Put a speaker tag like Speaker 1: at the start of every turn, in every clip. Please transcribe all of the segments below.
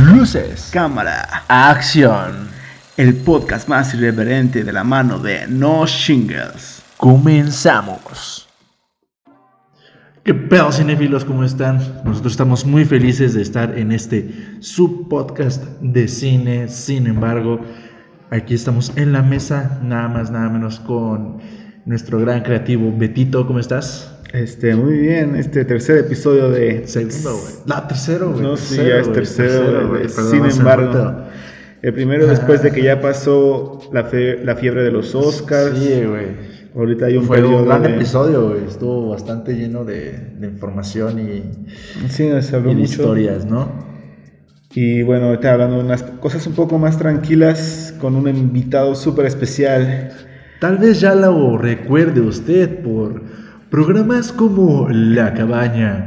Speaker 1: Luces,
Speaker 2: Cámara,
Speaker 1: acción.
Speaker 2: el podcast más irreverente de la mano de No Shingles.
Speaker 1: Comenzamos. ¿Qué pedo, cinéfilos? ¿Cómo están? Nosotros estamos muy felices de estar en este subpodcast de cine. Sin embargo, aquí estamos en la mesa, nada más, nada menos con nuestro gran creativo Betito. ¿Cómo estás?
Speaker 2: Este, muy bien, este tercer episodio de
Speaker 1: Segundo, güey. No, tercero, güey.
Speaker 2: No, sí,
Speaker 1: tercero,
Speaker 2: ya es tercero,
Speaker 1: güey.
Speaker 2: güey.
Speaker 1: Perdón,
Speaker 2: Sin embargo. El primero después de que ya pasó la, fe- la fiebre de los Oscars.
Speaker 1: Sí, güey.
Speaker 2: Ahorita hay un
Speaker 1: Fue un gran
Speaker 2: de-
Speaker 1: episodio, güey. Estuvo bastante lleno de, de información y,
Speaker 2: Sí, se habló
Speaker 1: y
Speaker 2: mucho.
Speaker 1: historias, ¿no?
Speaker 2: Y bueno, ahorita hablando de unas cosas un poco más tranquilas con un invitado súper especial.
Speaker 1: Tal vez ya lo recuerde usted por programas como La Cabaña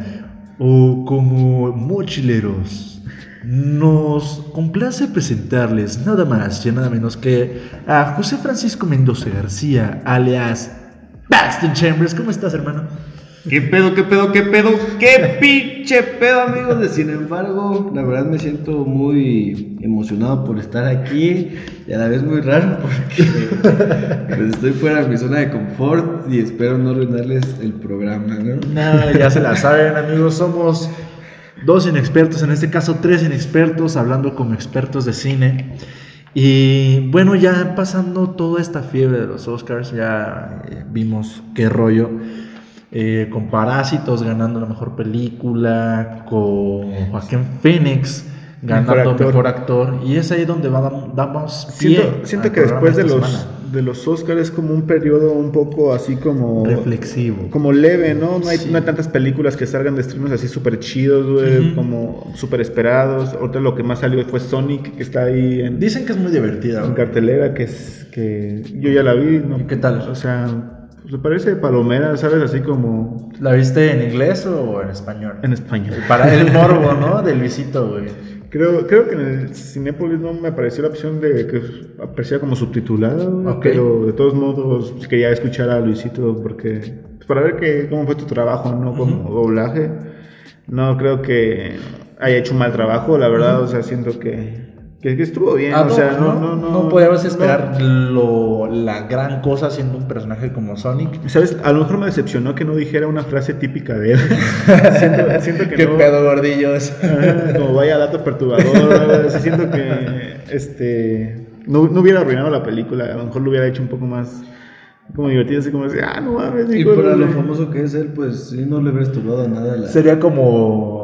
Speaker 1: o como Mochileros. Nos complace presentarles nada más y nada menos que a José Francisco Mendoza García, alias Baxton Chambers. ¿Cómo estás, hermano?
Speaker 3: ¿Qué pedo, qué pedo, qué pedo, qué pinche pedo, amigos? De sin embargo, la verdad me siento muy emocionado por estar aquí y a la vez muy raro porque pues, estoy fuera de mi zona de confort y espero no arruinarles el programa, ¿no?
Speaker 1: Nada, ya se la saben, amigos. Somos dos inexpertos, en este caso tres inexpertos, hablando como expertos de cine. Y bueno, ya pasando toda esta fiebre de los Oscars, ya eh, vimos qué rollo. Eh, con Parásitos ganando la mejor película, con Joaquín Phoenix ganando
Speaker 2: Mejor
Speaker 1: mejor
Speaker 2: actor.
Speaker 1: actor. Y es ahí donde va- damos pie
Speaker 2: Siento, siento que después de los,
Speaker 1: semana.
Speaker 2: de los Oscars es como un periodo un poco así como...
Speaker 1: reflexivo.
Speaker 2: Como leve, ¿no? No hay,
Speaker 1: Sí.
Speaker 2: no hay tantas películas que salgan de estrenos así súper chidos, güey, como súper esperados. Ahorita lo que más salió fue Sonic, que está ahí en,
Speaker 1: Dicen que es muy divertida.
Speaker 2: en cartelera, que es que yo ya la vi, ¿no?
Speaker 1: ¿Y qué tal?
Speaker 2: O sea, pues parece palomera, ¿sabes? Así como
Speaker 1: ¿La viste en inglés o en español?
Speaker 2: en español.
Speaker 1: Para el morbo, ¿no? Del Luisito, güey.
Speaker 2: Creo, creo que en el Cinépolis no me apareció la opción de que aparecía como subtitulada, güey,
Speaker 1: Ok.
Speaker 2: pero de todos modos pues, quería escuchar a Luisito porque pues, para ver que, cómo fue tu trabajo, ¿no? Como doblaje. No creo que haya hecho un mal trabajo, la verdad, o sea, siento que, que, que estuvo bien,
Speaker 1: Ah,
Speaker 2: o sea, no, no, no.
Speaker 1: No podíamos esperar lo, la gran cosa siendo un personaje como Sonic.
Speaker 2: ¿Sabes? A lo mejor me decepcionó que no dijera una frase típica de él. siento, siento que
Speaker 1: ¿Qué
Speaker 2: no.
Speaker 1: pedo, gordillos?
Speaker 2: Ajá, como vaya dato perturbador, así, siento que este no, no hubiera arruinado la película, a lo mejor lo hubiera hecho un poco más como divertido, así como decir, ah, no mames,
Speaker 3: Y para lo
Speaker 2: sé".
Speaker 3: famoso que es él, pues sí, no le hubiera estudiado nada a la...
Speaker 1: Sería como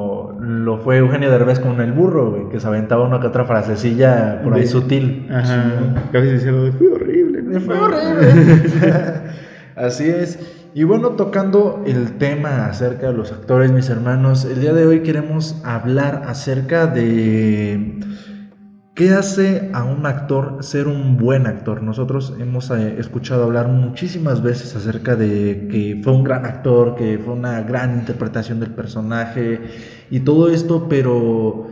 Speaker 1: lo fue Eugenio Derbez con el burro, güey, que se aventaba una que otra frasecilla por ahí
Speaker 2: De-
Speaker 1: sutil.
Speaker 2: Ajá, casi diciendo, fue horrible.
Speaker 1: Fue horrible. Así es. Y bueno, tocando el tema acerca de los actores, mis hermanos, el día de hoy queremos hablar acerca de qué hace a un actor ser un buen actor. Nosotros hemos eh, escuchado hablar muchísimas veces acerca de que fue un gran actor, que fue una gran interpretación del personaje y todo esto, pero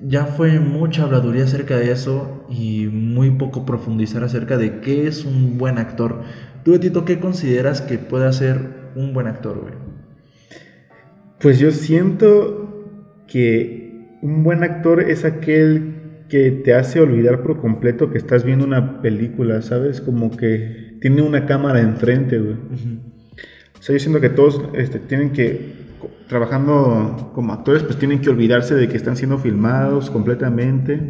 Speaker 1: ya fue mucha habladuría acerca de eso y muy poco profundizar acerca de qué es un buen actor. Tú, Betito, ¿qué consideras que puede ser un buen actor, güey?
Speaker 2: Pues yo siento que un buen actor es aquel que te hace olvidar por completo que estás viendo una película, ¿sabes? Como que tiene una cámara enfrente, güey. O sea, yo siento que todos este, tienen que, trabajando como actores, pues tienen que olvidarse de que están siendo filmados completamente,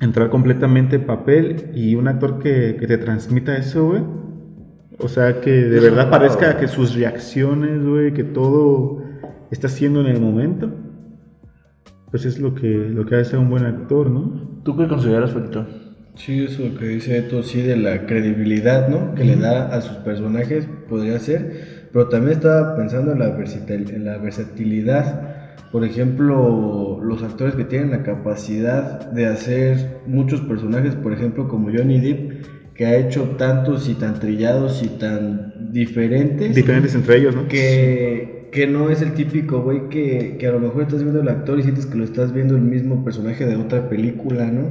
Speaker 2: entrar completamente en papel y un actor que, que te transmita eso, güey. O sea, que de verdad parezca que sus reacciones, güey, que todo está haciendo en el momento. Pues es lo que, lo que hace a un buen actor, ¿no?
Speaker 1: ¿Tú qué consideras, Betito?
Speaker 3: Sí, eso que dice Eto, sí, de la credibilidad, ¿no? Que le da a sus personajes, podría ser. Pero también estaba pensando en la, versatil- en la versatilidad. Por ejemplo, los actores que tienen la capacidad de hacer muchos personajes, por ejemplo, como Johnny Depp, que ha hecho tantos y tan trillados y tan diferentes.
Speaker 2: Diferentes entre ellos, ¿no?
Speaker 3: que, que no es el típico güey que, que a lo mejor estás viendo el actor y sientes que lo estás viendo el mismo personaje de otra película, ¿no?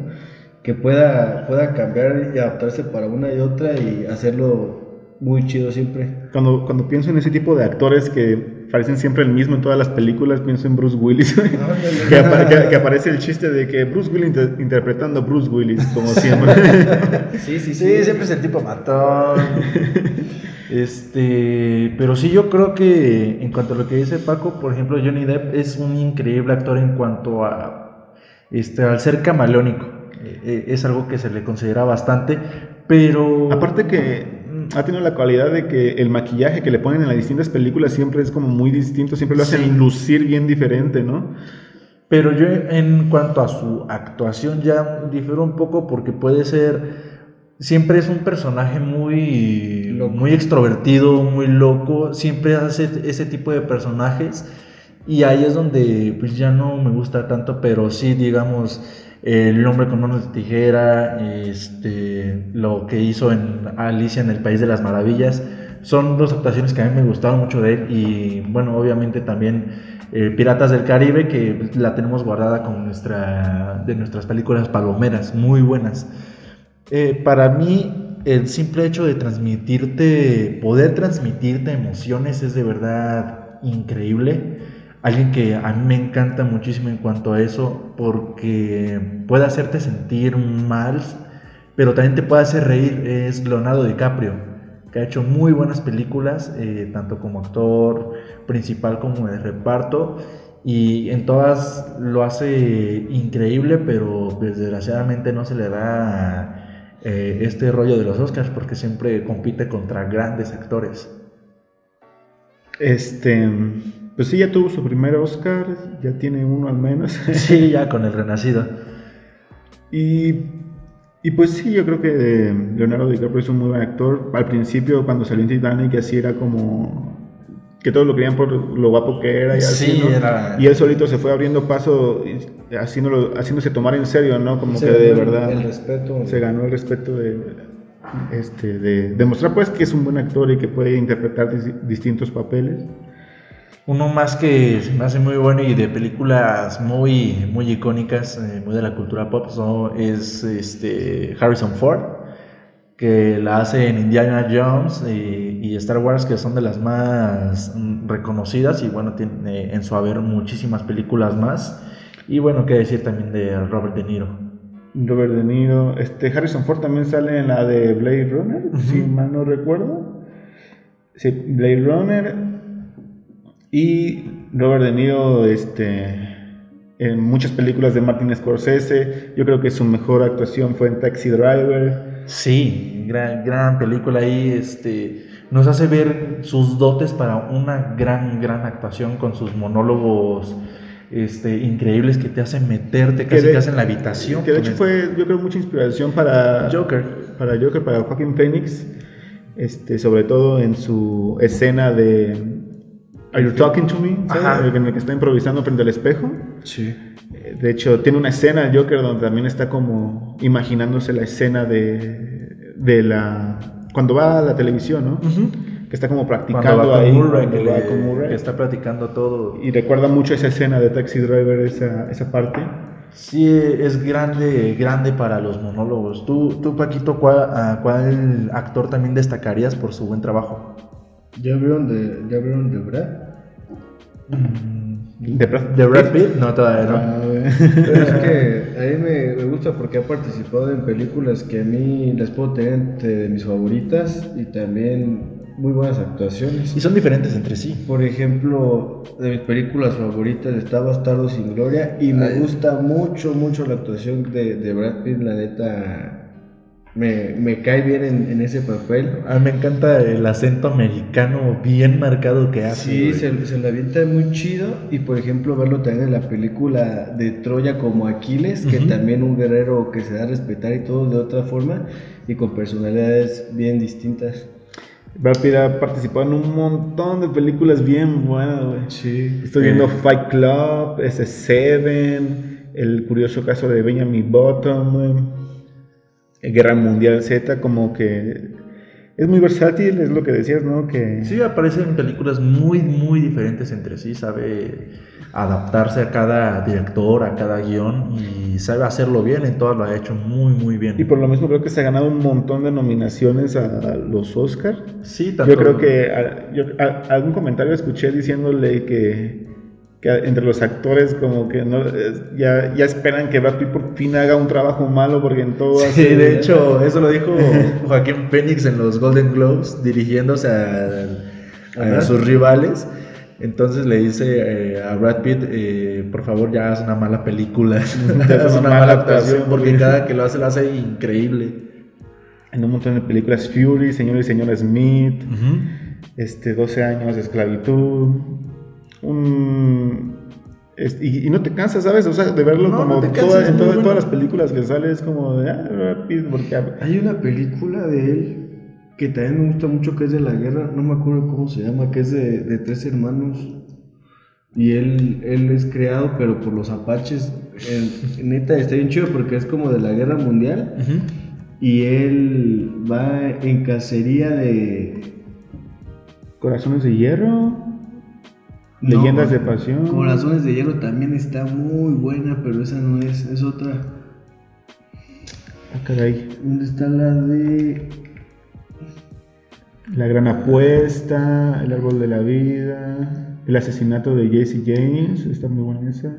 Speaker 3: Que pueda, pueda cambiar y adaptarse para una y otra y hacerlo muy chido siempre.
Speaker 2: Cuando, cuando pienso en ese tipo de actores que parecen siempre el mismo en todas las películas, pienso en Bruce Willis, que, apa- que- que aparece el chiste de que Bruce Willis inter- interpretando a Bruce Willis, como siempre.
Speaker 3: Sí, sí,
Speaker 1: Sí, siempre es el tipo matón. Este, pero sí, yo creo que en cuanto a lo que dice Paco, por ejemplo, Johnny Depp es un increíble actor en cuanto a este, al ser camaleónico. Eh, eh, es algo que se le considera bastante, pero
Speaker 2: Aparte que ha tenido la cualidad de que el maquillaje que le ponen en las distintas películas siempre es como muy distinto, siempre lo hacen
Speaker 1: Sí.
Speaker 2: lucir bien diferente, ¿no?
Speaker 1: Pero yo en cuanto a su actuación ya difiero un poco porque puede ser, siempre es un personaje muy,
Speaker 3: Loco.
Speaker 1: muy extrovertido, muy loco, siempre hace ese tipo de personajes y ahí es donde pues ya no me gusta tanto, pero sí digamos el hombre con manos de tijera, este, lo que hizo en Alicia en el País de las Maravillas, son dos actuaciones que a mí me gustaron mucho de él y bueno, obviamente también eh, Piratas del Caribe, que pues, la tenemos guardada con nuestra, de nuestras películas palomeras, muy buenas. Eh, para mí, el simple hecho de transmitirte, poder transmitirte emociones es de verdad increíble. Alguien que a mí me encanta muchísimo en cuanto a eso, porque puede hacerte sentir mal, pero también te puede hacer reír, es Leonardo DiCaprio, que ha hecho muy buenas películas, eh, tanto como actor principal como de reparto, y en todas lo hace increíble, pero desgraciadamente no se le da eh, este rollo de los Oscars, porque siempre compite contra grandes actores.
Speaker 2: Este, pues sí, ya tuvo su primer Oscar, ya tiene uno al menos.
Speaker 1: Sí, ya con el Renacido.
Speaker 2: Y, y pues sí, yo creo que Leonardo DiCaprio es un muy buen actor. Al principio, cuando salió en Titanic, así era como que todos lo querían por lo guapo que era y así,
Speaker 1: Sí,
Speaker 2: ¿no?
Speaker 1: era-
Speaker 2: Y él solito se fue abriendo paso, y haciéndolo, haciéndose tomar en serio, ¿no? Como
Speaker 3: Se
Speaker 2: que de verdad
Speaker 3: el respeto.
Speaker 2: se ganó el respeto de, este, de demostrar pues que es un buen actor y que puede interpretar dis- distintos papeles.
Speaker 1: Uno más que se me hace muy bueno y de películas muy, muy icónicas, eh, muy de la cultura pop, son- es este Harrison Ford, que la hace en Indiana Jones y, y Star Wars, que son de las más reconocidas y bueno, tiene en su haber muchísimas películas más. Y bueno, qué decir también de Robert De Niro.
Speaker 2: Robert De Niro, este Harrison Ford también sale en la de Blade Runner, si mal no recuerdo. Sí, Blade Runner y Robert De Niro este en muchas películas de Martin Scorsese. Yo creo que su mejor actuación fue en Taxi Driver.
Speaker 1: Sí, gran, gran película ahí, este, nos hace ver sus dotes para una gran, gran actuación con sus monólogos este, increíbles que te hacen meterte casi
Speaker 2: de-
Speaker 1: casi en la habitación.
Speaker 2: Que de hecho fue, yo creo, mucha inspiración para
Speaker 1: Joker.
Speaker 2: para Joker, para Joaquin Phoenix, este, sobre todo en su escena de Are you talking to me? ¿sabes?
Speaker 1: Ajá.
Speaker 2: En el que está improvisando frente al espejo.
Speaker 3: Sí.
Speaker 2: Eh, De hecho, tiene una escena el Joker donde también está como imaginándose la escena de, de la cuando va a la televisión, ¿no?
Speaker 1: Ujú.
Speaker 2: Que está como practicando
Speaker 1: va con
Speaker 2: ahí
Speaker 1: Murray, que,
Speaker 2: va
Speaker 1: le-
Speaker 2: con Murray.
Speaker 1: que está platicando todo.
Speaker 2: Y recuerda mucho esa escena de Taxi Driver, esa, esa parte.
Speaker 1: Sí, es grande, grande para los monólogos. Tú, tú Paquito, ¿cuál, a cuál actor también destacarías por su buen trabajo?
Speaker 3: ¿Ya vieron de, ya vieron de Brad?
Speaker 2: De, Brad-
Speaker 1: ¿De Brad Pitt? No, todavía no.
Speaker 2: Ah.
Speaker 3: Pero es que a mí me, me gusta porque ha participado en películas que a mí las puedo tener entre mis favoritas y también muy buenas actuaciones.
Speaker 1: Y son diferentes entre sí.
Speaker 3: Por ejemplo, de mis películas favoritas está Bastardo sin Gloria y me
Speaker 1: Ay.
Speaker 3: gusta mucho, mucho la actuación de, de Brad Pitt, la neta. Me, me cae bien en, en ese papel.
Speaker 1: A mí me encanta el acento americano bien marcado que hace.
Speaker 3: Sí, se, se la avienta muy chido y por ejemplo verlo también en la película de Troya como Aquiles, que
Speaker 1: Ujú.
Speaker 3: también un guerrero que se da a respetar y todo de otra forma y con personalidades bien distintas.
Speaker 2: Brad Pitt ha participado en un montón de películas bien buenas, güey.
Speaker 3: Sí.
Speaker 2: Estoy viendo Fight Club, ese Seven, el curioso caso de Benjamin Button, güey, Guerra Mundial Z, como que es muy versátil, es lo que decías, ¿no? Que
Speaker 1: Sí, aparece en películas muy, muy diferentes entre sí, sabe adaptarse a cada director, a cada guion y sabe hacerlo bien, en todas lo ha hecho muy, muy bien.
Speaker 2: y por lo mismo creo que se ha ganado un montón de nominaciones a los Oscar.
Speaker 1: sí, tanto-
Speaker 2: Yo creo que a- yo- a- algún comentario escuché diciéndole que, que entre los actores como que no ya, ya esperan que Brad Pitt por fin haga un trabajo malo porque en todo
Speaker 1: Sí,
Speaker 2: hace-
Speaker 1: de hecho, eso lo dijo Joaquín Phoenix en los Golden Globes, dirigiéndose a, sus rivales. Entonces le dice eh, a Brad Pitt, eh, por favor ya haz una mala película, haz una mala actuación, porque cada que lo hace lo hace increíble.
Speaker 2: en un montón de películas Fury, Señor y Señora Smith, este 12 años de esclavitud, un y, y no te cansas, ¿sabes? O sea, de verlo
Speaker 1: No,
Speaker 2: como
Speaker 1: no
Speaker 2: toda- en todas-
Speaker 1: bueno.
Speaker 2: todas las películas que sale es como de ah, porque
Speaker 3: Hay una película de él que también me gusta mucho que es de la guerra, no me acuerdo cómo se llama, que es de, de tres hermanos. Y él, él es creado, pero por los apaches. Neta, está bien chido porque es como de la guerra mundial. Y él va en cacería de.
Speaker 2: Corazones de hierro,
Speaker 3: No,
Speaker 2: Leyendas de pasión.
Speaker 3: Corazones de Hierro también está muy buena, pero esa no es, es otra.
Speaker 2: Ah, caray.
Speaker 3: ¿Dónde está la de.?
Speaker 2: La gran apuesta, El árbol de la vida, El asesinato de Jesse James, está muy buena esa.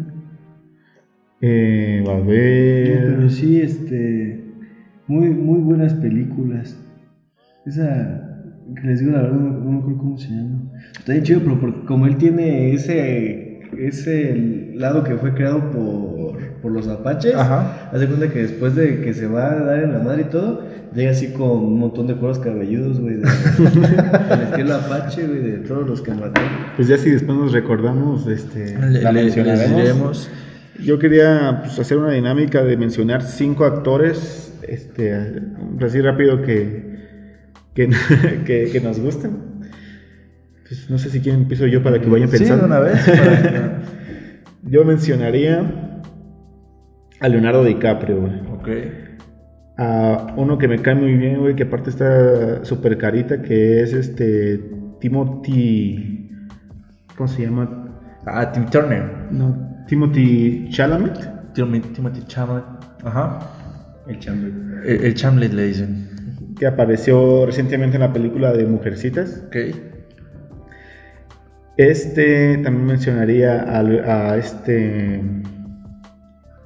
Speaker 2: Eh, va a
Speaker 3: No,
Speaker 2: ver.
Speaker 3: pero sí, este. Muy, muy buenas películas. Esa. Que les digo la verdad, no, me- no me acuerdo cómo se llama. Está bien chido, pero porque como él tiene ese. Ese lado que fue creado por, por los apaches.
Speaker 1: Ajá.
Speaker 3: Haz de cuenta que después de que se va a dar en la madre y todo, llega así con un montón de cueros cabelludos, güey. De, del estilo apache, güey, de todos los que mató.
Speaker 2: Pues ya si después nos recordamos, este,
Speaker 1: Le-
Speaker 2: la
Speaker 1: le- les
Speaker 2: mencionaremos.
Speaker 1: diremos.
Speaker 2: Yo quería pues, hacer una dinámica de mencionar cinco actores, este, así rápido que, que, que, que nos gusten. Pues no sé si quieren empiezo yo para que vayan
Speaker 1: Sí,
Speaker 2: pensando.
Speaker 1: de una vez. para que-
Speaker 2: Yo mencionaría a Leonardo DiCaprio, güey.
Speaker 1: ok.
Speaker 2: A uno que me cae muy bien, güey, que aparte está súper carita, que es este Timothy. ¿Cómo se llama?
Speaker 1: Ah, Tim Turner.
Speaker 2: No, Timothy Chalamet.
Speaker 1: Tim- Timothy Chalamet. Ajá.
Speaker 3: El chambre.
Speaker 1: El, el Chamlet le dicen.
Speaker 2: Que apareció recientemente en la película de Mujercitas.
Speaker 1: Ok.
Speaker 2: Este también mencionaría al- a, este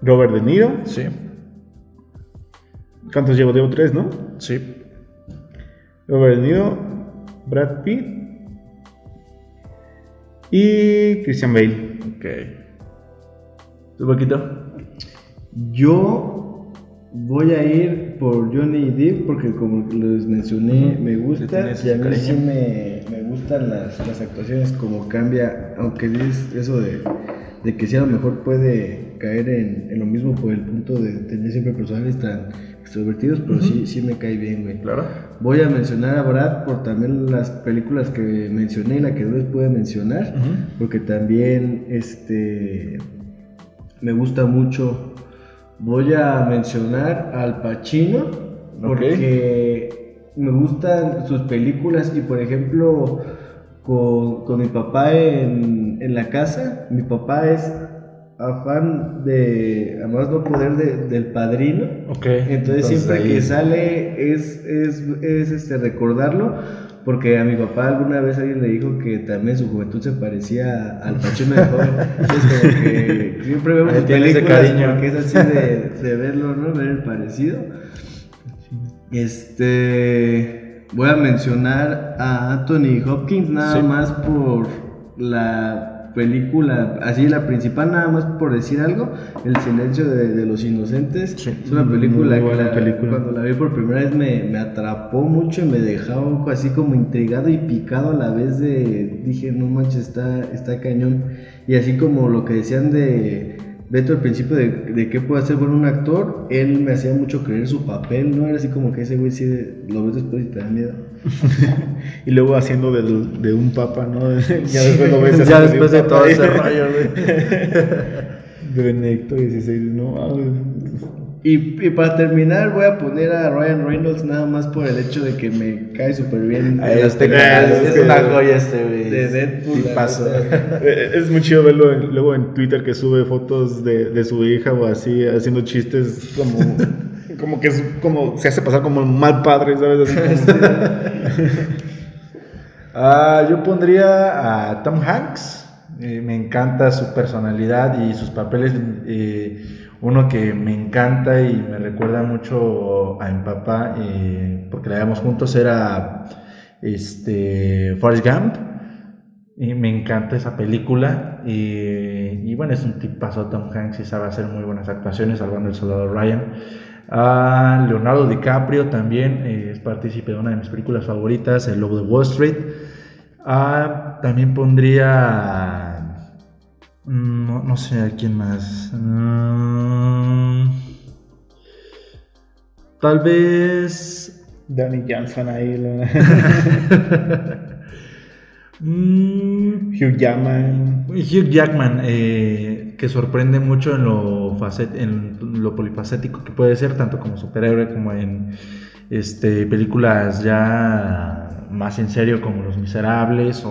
Speaker 2: Robert De Niro.
Speaker 1: Sí.
Speaker 2: ¿Cuántos llevo? Llevo tres, ¿no?
Speaker 1: Sí.
Speaker 2: Robert De Niro, Brad Pitt y Christian Bale.
Speaker 1: Ok. ¿Tu Paquito?
Speaker 3: Yo voy a ir por Johnny Depp porque como les mencioné, me gusta y a mí sí me, me gustan las, las actuaciones como cambia, aunque es eso de, de que sí a lo mejor puede caer en, en lo mismo por el punto de tener siempre personajes tan extrovertidos, pero sí, sí me cae bien, güey.
Speaker 1: Claro.
Speaker 3: Voy a mencionar a Brad por también las películas que mencioné y la que no les pude mencionar, porque también este me gusta mucho. Voy a mencionar al Pacino porque me gustan sus películas y por ejemplo con, con mi papá en, en la casa, mi papá es afán de, a más no poder, de- del padrino.
Speaker 1: Ok.
Speaker 3: Entonces, siempre
Speaker 1: ahí-
Speaker 3: que sale es, es, es, este, recordarlo, porque a mi papá alguna vez alguien le dijo que también su juventud se parecía al Pachino de joven. Entonces como que siempre vemos sus
Speaker 1: ese
Speaker 3: películas porque es así de, de verlo, ¿no? Ver el parecido. Este voy a mencionar a Anthony Hopkins nada
Speaker 1: Sí.
Speaker 3: más por la película, así la principal nada más por decir algo, El silencio de, de los inocentes.
Speaker 1: Sí.
Speaker 3: Es una película que
Speaker 2: buena
Speaker 3: la-
Speaker 2: película.
Speaker 3: cuando la vi por primera vez me, me atrapó mucho y me dejaba así como intrigado y picado a la vez de, dije, no manches, está, está cañón. Y así como lo que decían de Beto al principio de, de qué puede hacer bueno un actor, él me hacía mucho creer su papel, ¿no? Era así como que ese güey sí de- lo ves después y te da miedo.
Speaker 2: Y luego haciendo del- de, un papa, ¿no? ya después lo ves
Speaker 1: ya después de todo ese rollo, güey.
Speaker 2: De Benedicto XVI, no.
Speaker 3: Y, y para terminar voy a poner a Ryan Reynolds nada más por el hecho de que me cae súper bien.
Speaker 1: Este es una joya este, güey.
Speaker 3: De Deadpool.
Speaker 1: Tipazo.
Speaker 3: neta.
Speaker 2: Eh, Es muy chido verlo en- luego en Twitter que sube fotos de, de su hija o así, haciendo chistes como, como que es como se hace pasar como un mal padre, ¿sabes? Así como-
Speaker 1: Ah, yo pondría a Tom Hanks. Eh, me encanta su personalidad y sus papeles. eh, uno que me encanta y me recuerda mucho a mi papá, eh, porque la veíamos juntos, era este, Forrest Gump. Y me encanta esa película. Y, bueno, es un tipazo Tom Hanks y sabe hacer muy buenas actuaciones, salvando el soldado Ryan. Leonardo DiCaprio también eh, es partícipe de una de mis películas favoritas, El Lobo de Wall Street. Ah, también pondría. Mm, No, no sé a quién más. Mm, tal vez.
Speaker 2: Danny Johnson ahí,
Speaker 1: mm,
Speaker 2: Hugh Jackman.
Speaker 1: Hugh Jackman, eh, que sorprende mucho en lo, facet- en lo polifacético que puede ser, tanto como superhéroe como en este, películas ya más en serio como Los Miserables o,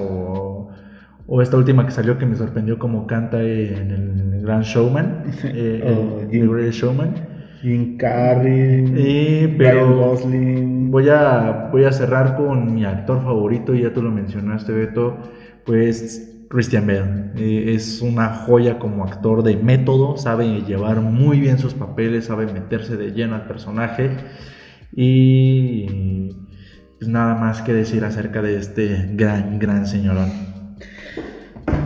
Speaker 1: o esta última que salió que me sorprendió como canta en el Gran Showman, eh,
Speaker 2: Oh,
Speaker 1: el-
Speaker 2: Jim-
Speaker 1: Great Showman.
Speaker 2: Jim Carrey.
Speaker 1: Eh, pero-
Speaker 2: Gosling.
Speaker 1: Voy a, voy a cerrar con mi actor favorito, ya tú lo mencionaste, Beto, pues Christian Bale. Eh, es una joya como actor de método, sabe llevar muy bien sus papeles, sabe meterse de lleno al personaje. Y pues nada más que decir acerca de este gran, gran señorón.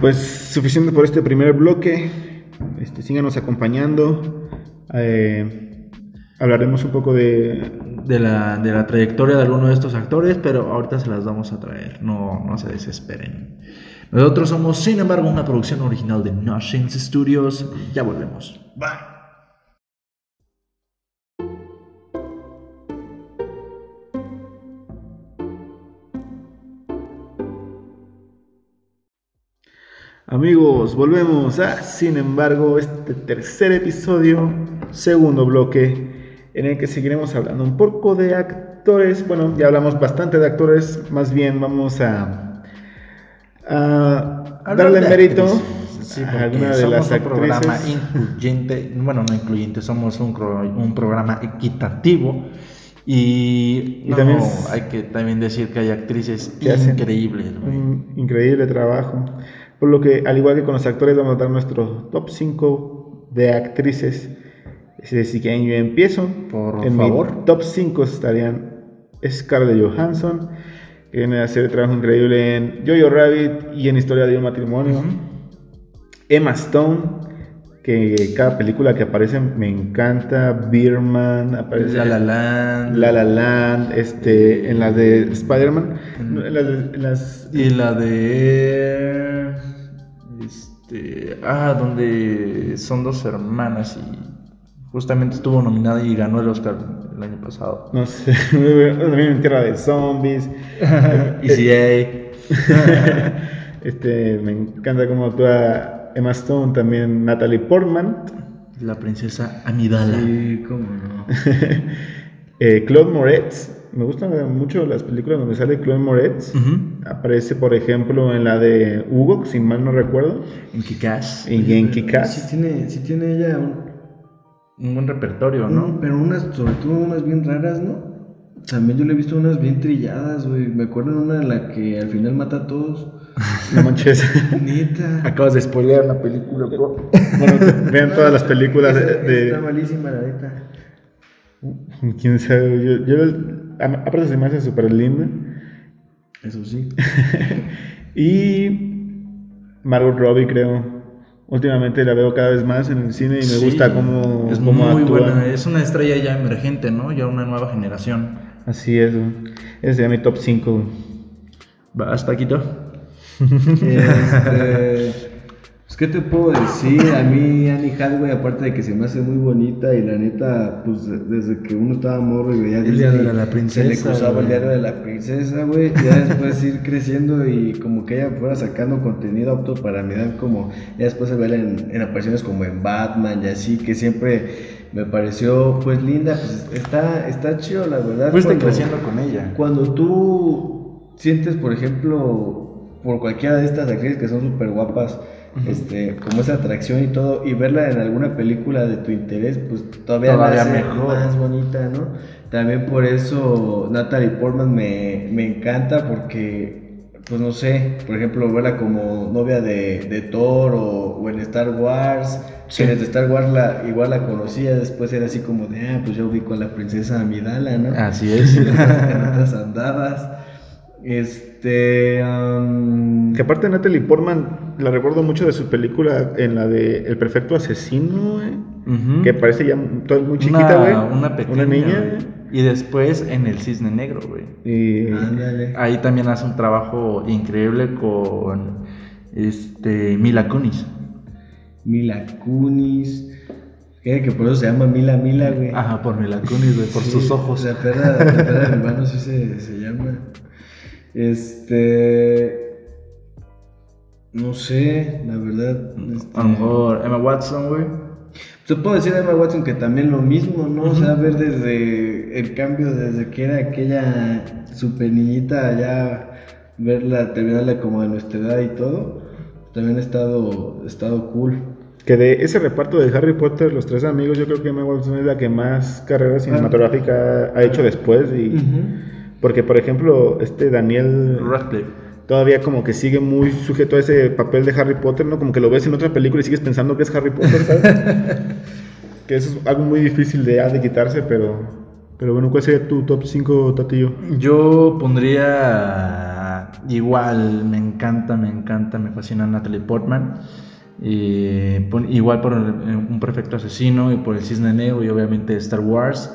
Speaker 2: Pues suficiente por este primer bloque. Este, síganos acompañando. Eh, hablaremos un poco de.
Speaker 1: De la, de la trayectoria de alguno de estos actores, pero ahorita se las vamos a traer, no, no se desesperen. Nosotros somos, sin embargo, una producción original de Nothings Studios. Ya volvemos. Bye.
Speaker 2: Amigos, volvemos a, sin embargo, este tercer episodio, segundo bloque, en el que seguiremos hablando un poco de actores. Bueno, ya hablamos bastante de actores, más bien vamos a, darle mérito
Speaker 1: sí,
Speaker 2: a alguna de
Speaker 1: somos
Speaker 2: las
Speaker 1: un programa
Speaker 2: actrices.
Speaker 1: incluyente, bueno, no incluyente, somos un, un programa equitativo. Y,
Speaker 2: Y
Speaker 1: no,
Speaker 2: también
Speaker 1: hay que también decir que hay actrices
Speaker 2: Que
Speaker 1: increíbles.
Speaker 2: Un increíble trabajo. Por lo que, al igual que con los actores, vamos a dar nuestro top 5 de actrices. Así que yo empiezo.
Speaker 1: Por
Speaker 2: en
Speaker 1: favor.
Speaker 2: mi top 5 estarían Scarlett Johansson, que viene a hacer trabajo increíble en Jojo Rabbit y en Historia de un matrimonio. Emma Stone, que cada película que aparece me encanta. Birman, aparece
Speaker 1: La La Land.
Speaker 2: La La Land, este, en las de Spider-Man. En las, de- en las-
Speaker 1: Y la de. Este. Ah, donde son dos hermanas y justamente estuvo nominada y ganó el Oscar el año pasado.
Speaker 2: no sé, también en Tierra de Zombies.
Speaker 1: ECA.
Speaker 2: Este, me encanta cómo actúa Emma Stone, también Natalie Portman.
Speaker 1: La princesa Amidala.
Speaker 3: Sí, cómo no.
Speaker 2: Eh, Claude Moretz. Me gustan mucho las películas donde sale Claude Moretz. Aparece, por ejemplo, en la de Hugo, si mal no recuerdo.
Speaker 1: En Kikaz.
Speaker 2: En Yankee
Speaker 3: Sí tiene, sí tiene ella un,
Speaker 1: Un buen repertorio, ¿no?
Speaker 3: un- pero unas, sobre todo unas bien raras, ¿no? También yo le he visto unas bien trilladas, güey. Me acuerdo en una en la que al final mata a todos.
Speaker 2: No manches.
Speaker 3: Neta.
Speaker 1: Acabas de spoilear la película, bro.
Speaker 2: bueno, vean todas las películas de.
Speaker 3: Esa-
Speaker 2: de-
Speaker 3: Está malísima, la neta.
Speaker 2: Quién sabe. Yo, yo aparte se me hace súper linda.
Speaker 3: Eso sí.
Speaker 2: Y Margot Robbie, creo. Últimamente la veo cada vez más en el cine y me
Speaker 1: Sí,
Speaker 2: gusta cómo,
Speaker 1: Es
Speaker 2: cómo
Speaker 1: muy
Speaker 2: actúa.
Speaker 1: buena. Es una estrella ya emergente, ¿no? Ya una nueva generación.
Speaker 2: Así es, güey. Ese sería mi top 5.
Speaker 1: ¿Vas, Paquito?
Speaker 3: Este, pues, ¿qué te puedo decir? A mí, Annie Hathaway, aparte de que se me hace muy bonita y la neta, pues desde que uno estaba morro y veía
Speaker 1: El diario de la
Speaker 3: se
Speaker 1: princesa,
Speaker 3: le cruzaba el diario de la princesa, güey. Ya después ir creciendo y como que ella fuera sacando contenido apto para mi edad, como ya después se ve en, en apariciones como en Batman y así, que siempre me pareció pues linda, pues está, está chido la verdad.
Speaker 1: Fuiste
Speaker 3: cuando-
Speaker 1: creciendo con ella.
Speaker 3: Cuando tú sientes, por ejemplo, por cualquiera de estas actrices que son súper guapas, este, como esa atracción y todo, y verla en alguna película de tu interés, pues todavía,
Speaker 1: Todavía
Speaker 3: la hace
Speaker 1: mejor.
Speaker 3: más bonita, ¿no? También por eso Natalie Portman me, me encanta porque, pues no sé, por ejemplo, verla como novia de, de Thor o, o en Star Wars,
Speaker 1: Sí.
Speaker 3: que desde Star Wars la, igual la conocía, después era así como de, ah, pues yo ubico a la princesa Amidala, ¿no?
Speaker 1: Así es.
Speaker 3: en otras andadas. Este. Am,
Speaker 2: Que aparte Natalie Portman la recuerdo mucho de su película en la de El Perfecto Asesino, güey. Que parece ya toda muy chiquita, güey.
Speaker 1: Una, una pequeña.
Speaker 2: Una niña.
Speaker 1: güey. Y después en El Cisne Negro, güey.
Speaker 2: Y
Speaker 3: ándale.
Speaker 1: Ahí también hace un trabajo increíble con este Mila Kunis.
Speaker 3: Mila Kunis. Que que por eso se llama Mila Mila, güey.
Speaker 1: Ajá, por Mila Kunis, güey, por
Speaker 3: Sí,
Speaker 1: sus ojos.
Speaker 3: La perra, la perra hermano sí se, se llama. Este. No sé, la verdad. este,
Speaker 1: A lo mejor Emma Watson, güey.
Speaker 3: Se puede decir de Emma Watson que también lo mismo, ¿no? O sea, ver desde el cambio, desde que era aquella super niñita, ya verla, terminarla como de nuestra edad y todo, también ha estado, ha estado cool.
Speaker 2: que de ese reparto de Harry Potter, los tres amigos, yo creo que Emma Watson es la que más carrera cinematográfica ha hecho después. Y, Porque, por ejemplo, este Daniel
Speaker 1: Radcliffe.
Speaker 2: todavía como que sigue muy sujeto a ese papel de Harry Potter, ¿no? Como que lo ves en otra película y sigues pensando que es Harry Potter, ¿sabes? que eso es algo muy difícil de, ya de quitarse, pero, pero bueno, ¿cuál sería tu top 5, Tatillo?
Speaker 1: Yo pondría igual, me encanta, me encanta, me fascina Natalie Portman. Y igual por el- Un Perfecto Asesino y por El Cisne Negro y obviamente Star Wars.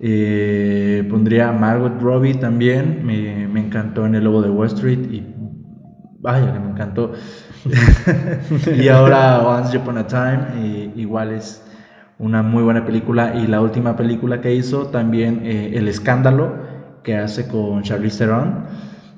Speaker 1: Eh, pondría a Margot Robbie también, me, me encantó en El Lobo de Wall Street y vaya que me encantó. y ahora Once Upon a Time, eh, igual es una muy buena película. Y la última película que hizo también, eh, El Escándalo, que hace con Charlize Theron.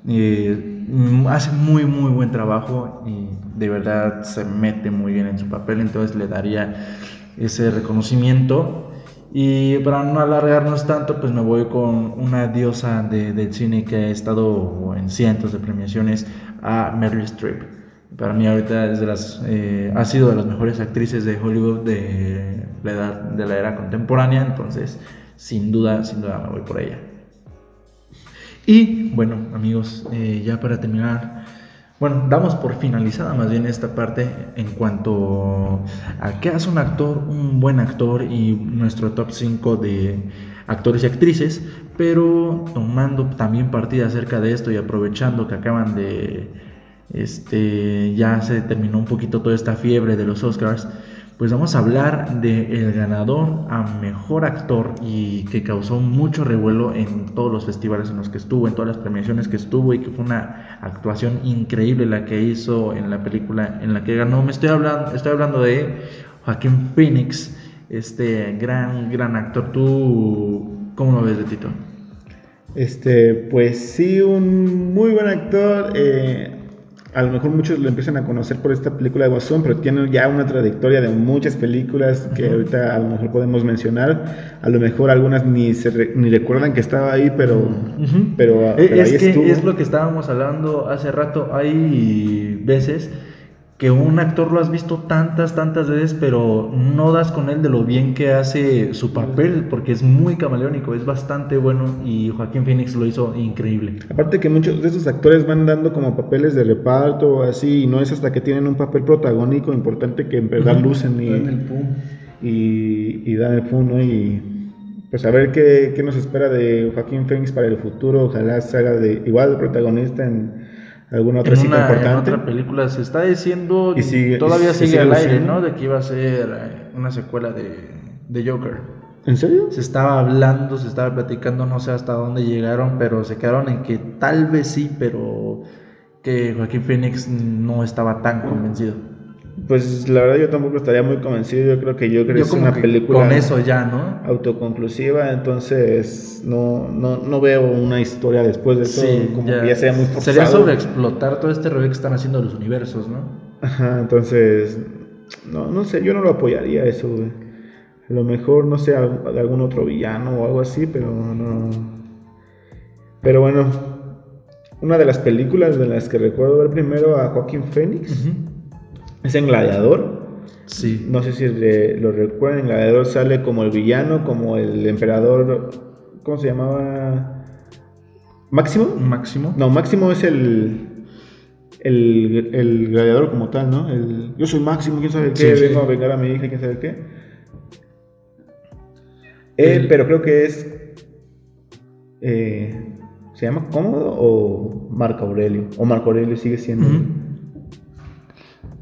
Speaker 1: Eh, hace muy, muy buen trabajo y de verdad se mete muy bien en su papel, entonces le daría ese reconocimiento. Y para no alargarnos tanto, pues me voy con una diosa de- del cine que ha estado en cientos de premiaciones, a Meryl Streep. Para mí ahorita es de las, eh, ha sido de las mejores actrices de Hollywood de la, edad, de la era contemporánea, entonces sin duda, sin duda me voy por ella. Y bueno, amigos, eh, ya para terminar, bueno, damos por finalizada más bien esta parte en cuanto a qué hace un actor, un buen actor y nuestro top 5 de actores y actrices, pero tomando también partida acerca de esto y aprovechando que acaban de, este, ya se terminó un poquito toda esta fiebre de los Oscars, pues vamos a hablar del ganador a mejor actor y que causó mucho revuelo en todos los festivales en los que estuvo, en todas las premiaciones que estuvo y que fue una actuación increíble la que hizo en la película en la que ganó. Me estoy hablando, estoy hablando de Joaquín Phoenix, este gran, gran actor. ¿Tú cómo lo ves de Tito?
Speaker 2: Este, pues sí, un muy buen actor. eh, a lo mejor muchos lo empiezan a conocer por esta película de Guasón, pero tiene ya una trayectoria de muchas películas que ahorita a lo mejor podemos mencionar. A lo mejor algunas ni se re- ni recuerdan que estaba ahí, pero, pero,
Speaker 1: Eh,
Speaker 2: pero
Speaker 1: es
Speaker 2: ahí
Speaker 1: que
Speaker 2: estuvo.
Speaker 1: es lo que estábamos hablando hace rato. Hay veces que un actor lo has visto tantas, tantas veces, pero no das con él de lo bien que hace su papel, porque es muy camaleónico, es bastante bueno y Joaquín Phoenix lo hizo increíble.
Speaker 2: Aparte que muchos de esos actores van dando como papeles de reparto o así, y no es hasta que tienen un papel protagónico importante que en verdad lucen y,
Speaker 3: Dan el pum.
Speaker 2: y, y dan el pum, ¿no? Y pues a ver qué, qué nos espera de Joaquín Phoenix para el futuro. Ojalá se haga de igual de protagonista en alguna otra
Speaker 1: En
Speaker 2: cita
Speaker 1: una, en
Speaker 2: importante.
Speaker 1: otra película se está diciendo,
Speaker 2: Y sigue-
Speaker 1: todavía sigue
Speaker 2: sigue
Speaker 1: al aire. ¿no? De que iba a ser eh, una secuela de, de Joker.
Speaker 2: ¿En serio?
Speaker 1: Se estaba hablando, se estaba platicando, no sé hasta dónde llegaron, pero se quedaron en que tal vez sí, pero que Joaquín Phoenix no estaba tan convencido.
Speaker 2: Pues la verdad yo tampoco estaría muy convencido. Yo creo que
Speaker 1: Yo
Speaker 2: es
Speaker 1: como
Speaker 2: una
Speaker 1: que
Speaker 2: película
Speaker 1: con eso ya, ¿no?
Speaker 2: autoconclusiva, entonces no, no, no veo una historia después de eso, como que ya sería muy forzado.
Speaker 1: Sería sobreexplotar todo este rollo que están haciendo los universos, ¿no?
Speaker 2: Ajá, entonces, no, no sé, yo no lo apoyaría eso, güey. A lo mejor, no sé, de algún otro villano o algo así, pero no. Pero bueno, una de las películas de las que recuerdo ver primero a Joaquín Phoenix es en Gladiador.
Speaker 1: Sí.
Speaker 2: No sé si re- lo recuerdan, en Gladiador sale como el villano, como el emperador. ¿Cómo se llamaba? ¿Máximo?
Speaker 1: Máximo.
Speaker 2: No, Máximo es el. El, el gladiador como tal, ¿no? El, yo soy Máximo, quién sabe qué,
Speaker 1: Sí, sí.
Speaker 2: vengo a vengar a mi hija, quién sabe qué. Eh, pero creo que es. eh, ¿Se llama Cómodo o Marco Aurelio? O Marco Aurelio sigue siendo.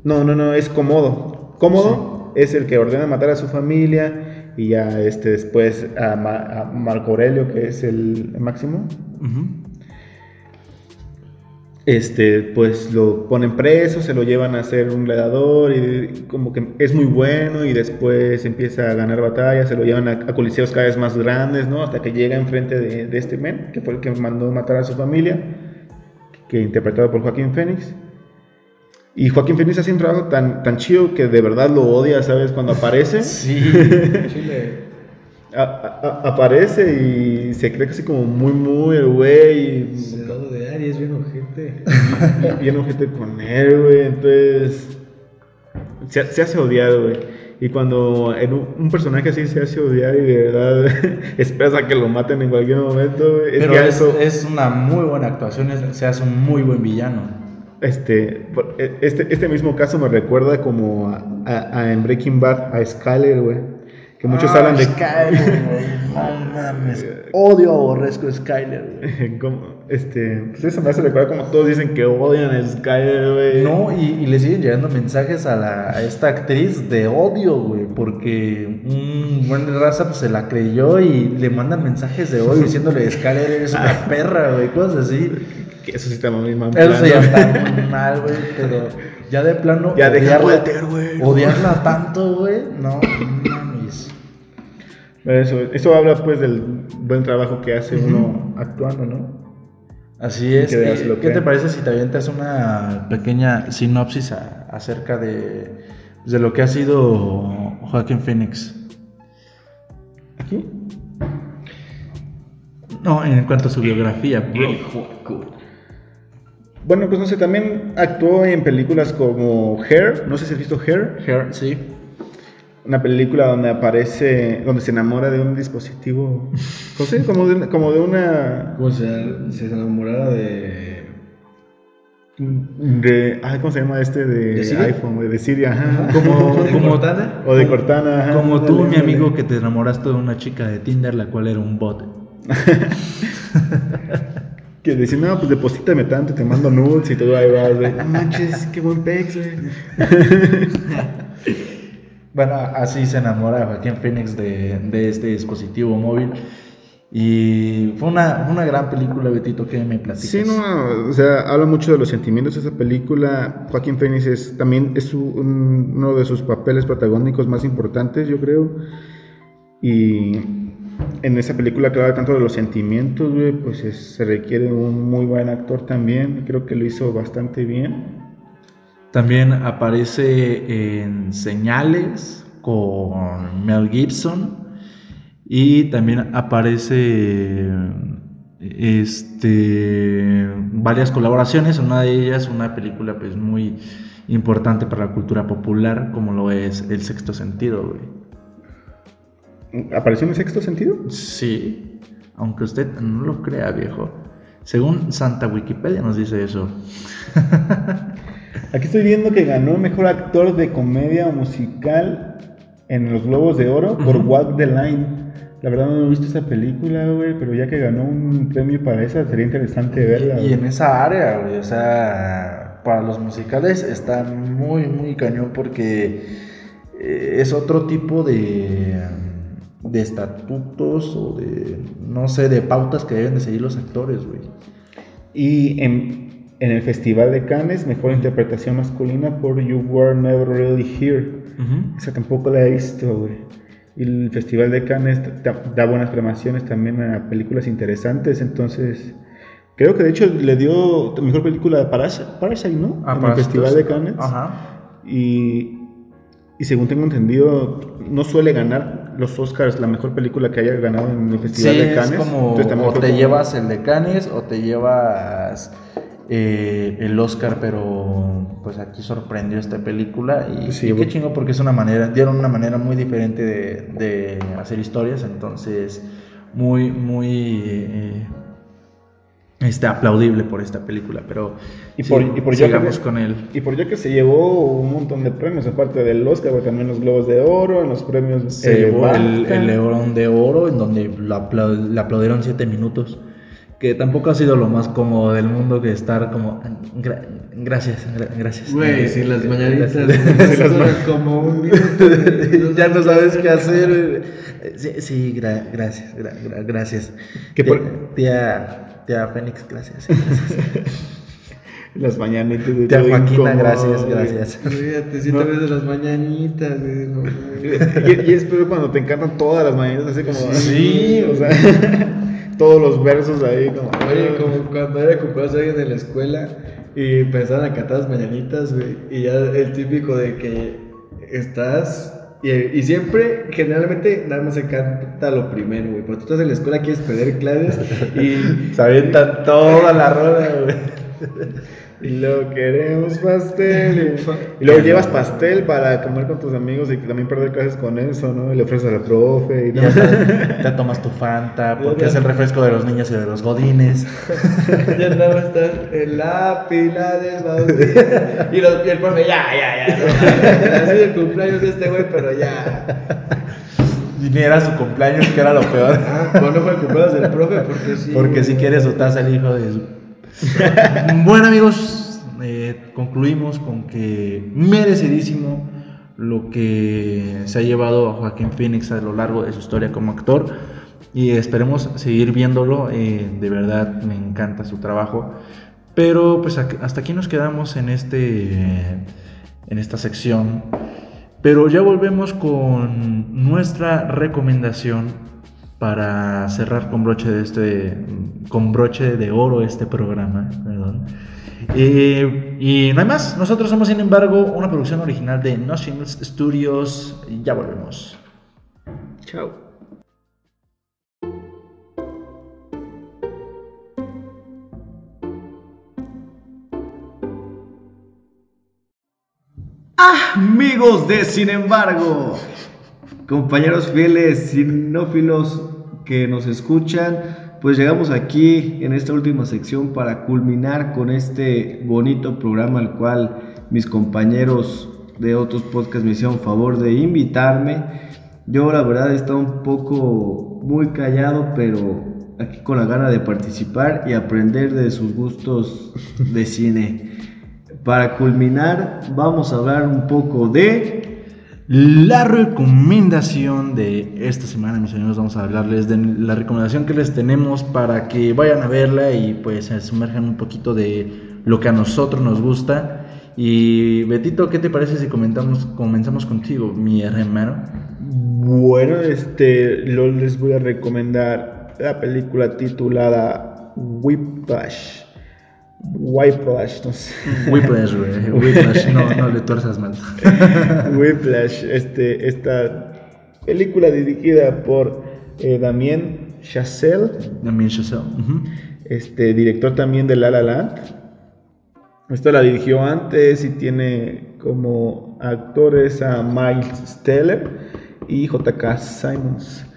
Speaker 2: No, no, no, es Cómodo. Cómodo es el que ordena matar a su familia y ya este, después a, Ma- a Marco Aurelio, que es el máximo, este, pues lo ponen preso, se lo llevan a ser un gladiador y como que es muy bueno y después empieza a ganar batallas, se lo llevan a, a coliseos cada vez más grandes, ¿no? Hasta que llega enfrente de, de este men, que fue el que mandó matar a su familia, que interpretado por Joaquín Phoenix. Y Joaquín Phoenix hace un trabajo tan, tan chido que de verdad lo odia, ¿sabes? Cuando aparece.
Speaker 1: Sí.
Speaker 3: Chile.
Speaker 2: A- a- a- aparece y se cree casi como muy, muy el güey.
Speaker 3: Se da de Aries, bien ojete.
Speaker 2: bien ojete con él, güey. Entonces, se, se hace odiar, güey. Y cuando en un, un personaje así se hace odiar y de verdad esperas a que lo maten en cualquier momento, güey.
Speaker 1: Pero es,
Speaker 2: eso,
Speaker 1: es una muy buena actuación, es- se hace un muy buen villano.
Speaker 2: Este, por- este, este mismo caso me recuerda como a, a- a en Breaking Bad, a Skyler, güey. Que muchos
Speaker 1: Ah,
Speaker 2: hablan de...
Speaker 1: Skyler, güey. No mames. Odio, aborrezco a Skyler, güey.
Speaker 2: este, pues eso me hace recordar como todos dicen que odian a Skyler, güey.
Speaker 1: No, y, y le siguen llegando mensajes a, la, a esta actriz de odio, güey, porque un buen raza pues, se la creyó y le mandan mensajes de odio diciéndole, Skyler, eres una perra, güey, cosas así.
Speaker 2: Que eso sí está muy mal.
Speaker 1: Eso
Speaker 2: plano.
Speaker 1: ya está muy mal, güey, pero ya de plano.
Speaker 2: Ya deja
Speaker 1: odiarla-
Speaker 2: Walter, güey.
Speaker 1: Odiarla tanto, güey, no mames.
Speaker 2: Eso, eso habla pues del buen trabajo que hace uno actuando, ¿no?
Speaker 1: Así es.
Speaker 2: Que
Speaker 1: ¿Qué,
Speaker 2: lo
Speaker 1: qué
Speaker 2: que-
Speaker 1: te parece si te avientas una pequeña sinopsis a- acerca de, pues, de lo que ha sido Joaquín Phoenix?
Speaker 2: Aquí.
Speaker 1: No, en cuanto a su biografía, bro.
Speaker 2: Bueno, pues no sé, también actuó en películas como Hair, no sé si has visto Hair,
Speaker 1: Hair, sí.
Speaker 2: una película donde aparece, donde se enamora de un dispositivo, no sé, como de, una- como de una,
Speaker 3: Como si se enamorara de.
Speaker 2: de, ay, ¿cómo se llama este de, iPhone, de Siri, ajá.
Speaker 1: Como,
Speaker 3: ¿De
Speaker 1: como,
Speaker 3: Cortana?
Speaker 2: o de Cortana, ajá.
Speaker 1: como tú, mi amigo, que te enamoraste de una chica de Tinder, la cual era un bot.
Speaker 2: Que decía, no, pues deposítame tanto, te mando nudes y todo ahí vas, güey. No manches, qué buen pex, güey.
Speaker 1: Bueno, así se enamora Joaquín Phoenix de, de este dispositivo móvil. Y fue una, una gran película, Betito, que me platicas.
Speaker 2: Sí, no, o sea, habla mucho de los sentimientos de esa película. Joaquín Phoenix es también es un- uno de sus papeles protagónicos más importantes, yo creo. Y en esa película que habla tanto de los sentimientos, güey, pues es- se requiere un muy buen actor también. Creo que lo hizo bastante bien.
Speaker 1: También aparece en Señales con Mel Gibson. Y también aparece este, varias colaboraciones. Una de ellas, una película pues, muy importante para la cultura popular, como lo es El Sexto Sentido, güey.
Speaker 2: ¿Apareció en el sexto sentido?
Speaker 1: Sí, aunque usted no lo crea, viejo. Según Santa Wikipedia nos dice eso.
Speaker 2: Aquí estoy viendo que ganó mejor actor de comedia o musical en los Globos de Oro por
Speaker 1: Ujú.
Speaker 2: Walk the Line. La verdad no he visto esa película, güey, pero ya que ganó un premio para esa, sería interesante verla.
Speaker 1: Y en esa área, güey, o sea, para los musicales está muy, muy cañón porque eh, es otro tipo de, de estatutos o de, no sé, de pautas que deben de seguir los actores, güey.
Speaker 2: Y en, en el Festival de Cannes, mejor interpretación masculina por You Were Never Really Here. Esa tampoco la he visto, güey. Y el Festival de Cannes da buenas premiaciones también a películas interesantes, entonces... Creo que de hecho le dio mejor película a Parasite, Parasite, ¿no?
Speaker 1: Ah,
Speaker 2: en el Festival de Cannes.
Speaker 1: Ajá.
Speaker 2: Y, y según tengo entendido, no suele ganar los Oscars la mejor película que haya ganado en el Festival
Speaker 1: Sí,
Speaker 2: de
Speaker 1: es
Speaker 2: Cannes.
Speaker 1: como
Speaker 2: Entonces, también
Speaker 1: o te
Speaker 2: como-
Speaker 1: llevas el de Cannes o te llevas eh, el Oscar, pero pues aquí sorprendió esta película y,
Speaker 2: Sí,
Speaker 1: y qué chingo porque es una manera, dieron una manera muy diferente de, de hacer historias, entonces muy, muy eh, este, aplaudible por esta película, pero
Speaker 2: Y por-
Speaker 1: sí,
Speaker 2: y por ya
Speaker 1: sigamos
Speaker 2: que-
Speaker 1: con él.
Speaker 2: Y por ya que se llevó un montón de premios, aparte del Oscar, también los Globos de Oro, en los premios
Speaker 1: Se
Speaker 2: eh,
Speaker 1: llevó el, el León de Oro, en donde le aplaudieron siete minutos. Que tampoco ha sido lo más cómodo del mundo que estar como. "Gra- gracias, gra- gracias.
Speaker 3: Güey,
Speaker 1: Eh,
Speaker 3: si las
Speaker 1: eh,
Speaker 3: mañanitas duran como un minuto.
Speaker 1: ya no sabes qué hacer. Sí, sí, gra- gracias, gra- gra- gracias.
Speaker 2: Que por-
Speaker 1: tía, tía Fénix, gracias. gracias.
Speaker 2: Las mañanitas de
Speaker 1: Tía Joaquina,
Speaker 2: incómodo,
Speaker 1: gracias,
Speaker 2: güey.
Speaker 1: gracias.
Speaker 3: Fíjate, siete veces las mañanitas, güey. no, güey.
Speaker 2: Y, y es peor cuando te encantan todas las mañanitas, así como.
Speaker 1: Sí.
Speaker 2: o sea, todos los versos ahí, como.
Speaker 3: Oye, como cuando era cumpleaños de alguien en la escuela y pensaban a cantar las mañanitas, güey. Y ya el típico de que estás. Y, y siempre, generalmente, nada más se canta lo primero, güey. Porque tú estás en la escuela, quieres perder clases y.
Speaker 1: Se avientan toda la rola, güey.
Speaker 2: Y luego queremos pastel. Y, y luego llevas pastel para comer con tus amigos y también perder clases con eso, ¿no? Y le ofreces a la profe y
Speaker 1: te tomas tu Fanta, porque es el refresco de los niños y de los godines.
Speaker 3: ya nada más estás en la pila del bautizo. Y, los, y el profe, ya, ya, ya. No, así el cumpleaños de este güey, pero ya.
Speaker 1: Y ni era su cumpleaños, que era lo peor.
Speaker 3: Ah, pues no fue el cumpleaños del profe, porque sí.
Speaker 1: Porque si
Speaker 3: güey.
Speaker 1: quiere su taza el hijo de su... bueno amigos, eh, concluimos con que merecidísimo lo que se ha llevado a Joaquín Phoenix a lo largo de su historia como actor y esperemos seguir viéndolo, eh, de verdad me encanta su trabajo, pero pues hasta aquí nos quedamos en, este, en esta sección, pero ya volvemos con nuestra recomendación para cerrar con broche de este con broche de oro este programa perdón. Eh, y no hay más. Nosotros somos sin embargo una producción original de No Shingles Studios. Ya volvemos.
Speaker 2: Chao.
Speaker 3: Amigos de Sin embargo, compañeros fieles, sinófilos que nos escuchan, pues llegamos aquí en esta última sección para culminar con este bonito programa al cual mis compañeros de otros podcasts me hicieron favor de invitarme. Yo la verdad he estado un poco muy callado, pero aquí con la gana de participar y aprender de sus gustos de cine. Para culminar, vamos a hablar un poco de
Speaker 1: la recomendación de esta semana mis amigos. Vamos a hablarles de la recomendación que les tenemos para que vayan a verla y pues se sumerjan un poquito de lo que a nosotros nos gusta. Y Betito qué te parece si comenzamos contigo mi hermano
Speaker 2: Bueno, este, lo les voy a recomendar la película titulada Whiplash. Whiplash, no sé.
Speaker 1: Whiplash, güey. Whiplash, no, no le tuerzas mal.
Speaker 2: Whiplash, este, esta película dirigida por eh, Damien Chazelle,
Speaker 1: Damien Chazelle.
Speaker 2: este, director también de La La Land. Esta la dirigió antes y tiene como actores a Miles Teller y J.K. Simons.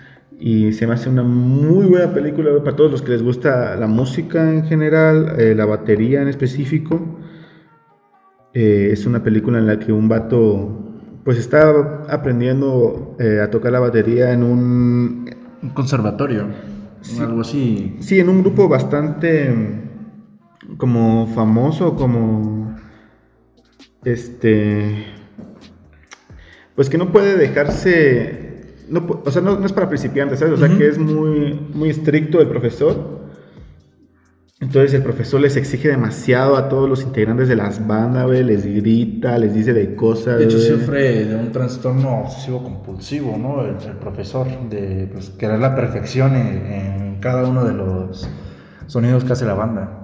Speaker 2: Y se me hace una muy buena película para todos los que les gusta la música en general, eh, la batería en específico. Eh, es una película en la que un vato pues está aprendiendo eh, a tocar la batería en un
Speaker 1: Un conservatorio. Algo así.
Speaker 2: Sí, en un grupo bastante como famoso, como este, pues que no puede dejarse, no, o sea, no, no es para principiantes, ¿sabes? O sea, que es muy, muy estricto el profesor. Entonces el profesor les exige demasiado a todos los integrantes de las bandas, güey, les grita, les dice de cosas.
Speaker 1: De hecho,
Speaker 2: güey.
Speaker 1: sufre de un trastorno obsesivo compulsivo, ¿no? El, el profesor, de pues, querer la perfección en, en cada uno de los sonidos que hace la banda.